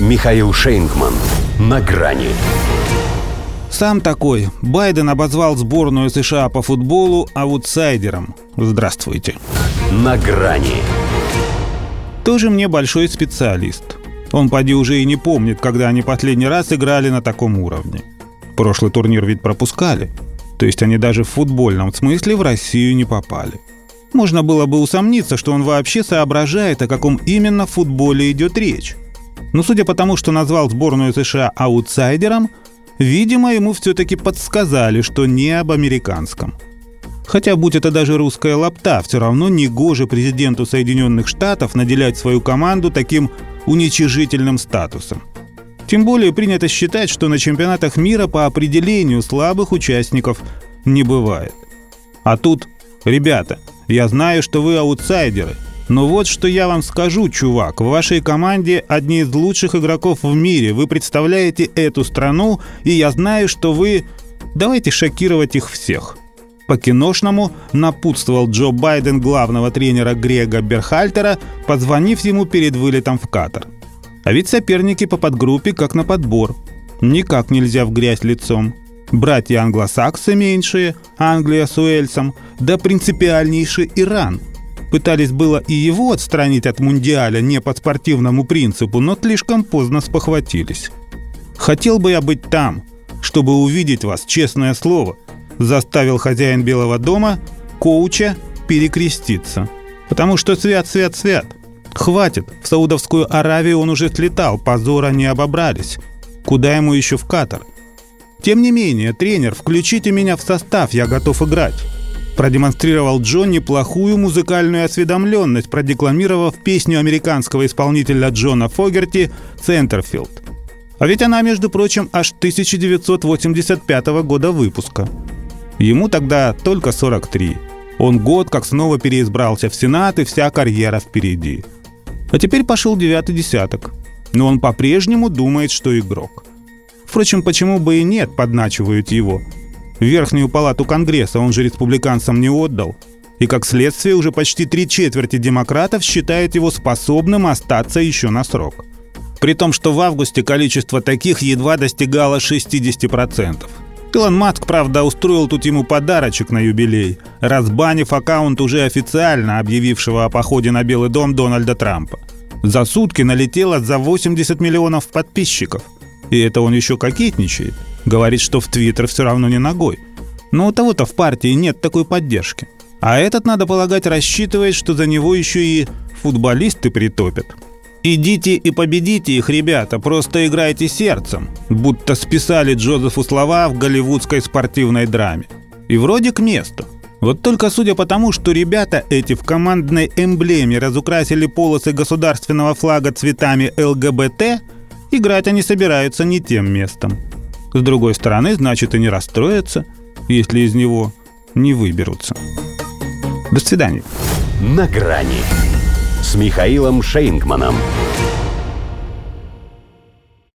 Михаил Шейнгман. На грани. Сам такой. Байден обозвал сборную США по футболу аутсайдером. Здравствуйте. На грани. Тоже мне большой специалист. Он, поди, уже и не помнит, когда они последний раз играли на таком уровне. Прошлый турнир ведь пропускали. То есть они даже в футбольном смысле в Россию не попали. Можно было бы усомниться, что он вообще соображает, о каком именно футболе идет речь. Но судя по тому, что назвал сборную США аутсайдером, видимо, ему все-таки подсказали, что не об американском. Хотя, будь это даже русская лапта, все равно не гоже президенту Соединенных Штатов наделять свою команду таким уничижительным статусом. Тем более принято считать, что на чемпионатах мира по определению слабых участников не бывает. А тут, ребята, я знаю, что вы аутсайдеры, но вот что я вам скажу, чувак. В вашей команде одни из лучших игроков в мире. Вы представляете эту страну, и я знаю, что вы... Давайте шокировать их всех. По-киношному напутствовал Джо Байден главного тренера Грега Берхальтера, позвонив ему перед вылетом в Катар. А ведь соперники по подгруппе как на подбор. Никак нельзя в грязь лицом. Братья англосаксы меньшие, Англия с Уэльсом, да принципиальнейший Иран – Пытались было и его отстранить от Мундиаля не по спортивному принципу, но слишком поздно спохватились. «Хотел бы я быть там, чтобы увидеть вас, честное слово», заставил хозяин Белого дома коуча перекреститься. Потому что свят, свят, свят. Хватит, в Саудовскую Аравию он уже слетал, позора не обобрались. Куда ему еще в Катар? Тем не менее, тренер, включите меня в состав, я готов играть продемонстрировал Джон неплохую музыкальную осведомленность, продекламировав песню американского исполнителя Джона Фогерти «Центерфилд». А ведь она, между прочим, аж 1985 года выпуска. Ему тогда только 43. Он год как снова переизбрался в Сенат, и вся карьера впереди. А теперь пошел девятый десяток. Но он по-прежнему думает, что игрок. Впрочем, почему бы и нет, подначивают его – Верхнюю палату Конгресса он же республиканцам не отдал. И как следствие уже почти три четверти демократов считают его способным остаться еще на срок. При том, что в августе количество таких едва достигало 60%. Илон Маск, правда, устроил тут ему подарочек на юбилей, разбанив аккаунт уже официально объявившего о походе на Белый дом Дональда Трампа. За сутки налетело за 80 миллионов подписчиков. И это он еще кокетничает – Говорит, что в Твиттер все равно не ногой. Но у того-то в партии нет такой поддержки. А этот, надо полагать, рассчитывает, что за него еще и футболисты притопят. «Идите и победите их, ребята, просто играйте сердцем», будто списали Джозефу слова в голливудской спортивной драме. И вроде к месту. Вот только судя по тому, что ребята эти в командной эмблеме разукрасили полосы государственного флага цветами ЛГБТ, играть они собираются не тем местом. С другой стороны, значит и не расстроятся, если из него не выберутся. До свидания. На грани с Михаилом Шейнгманом.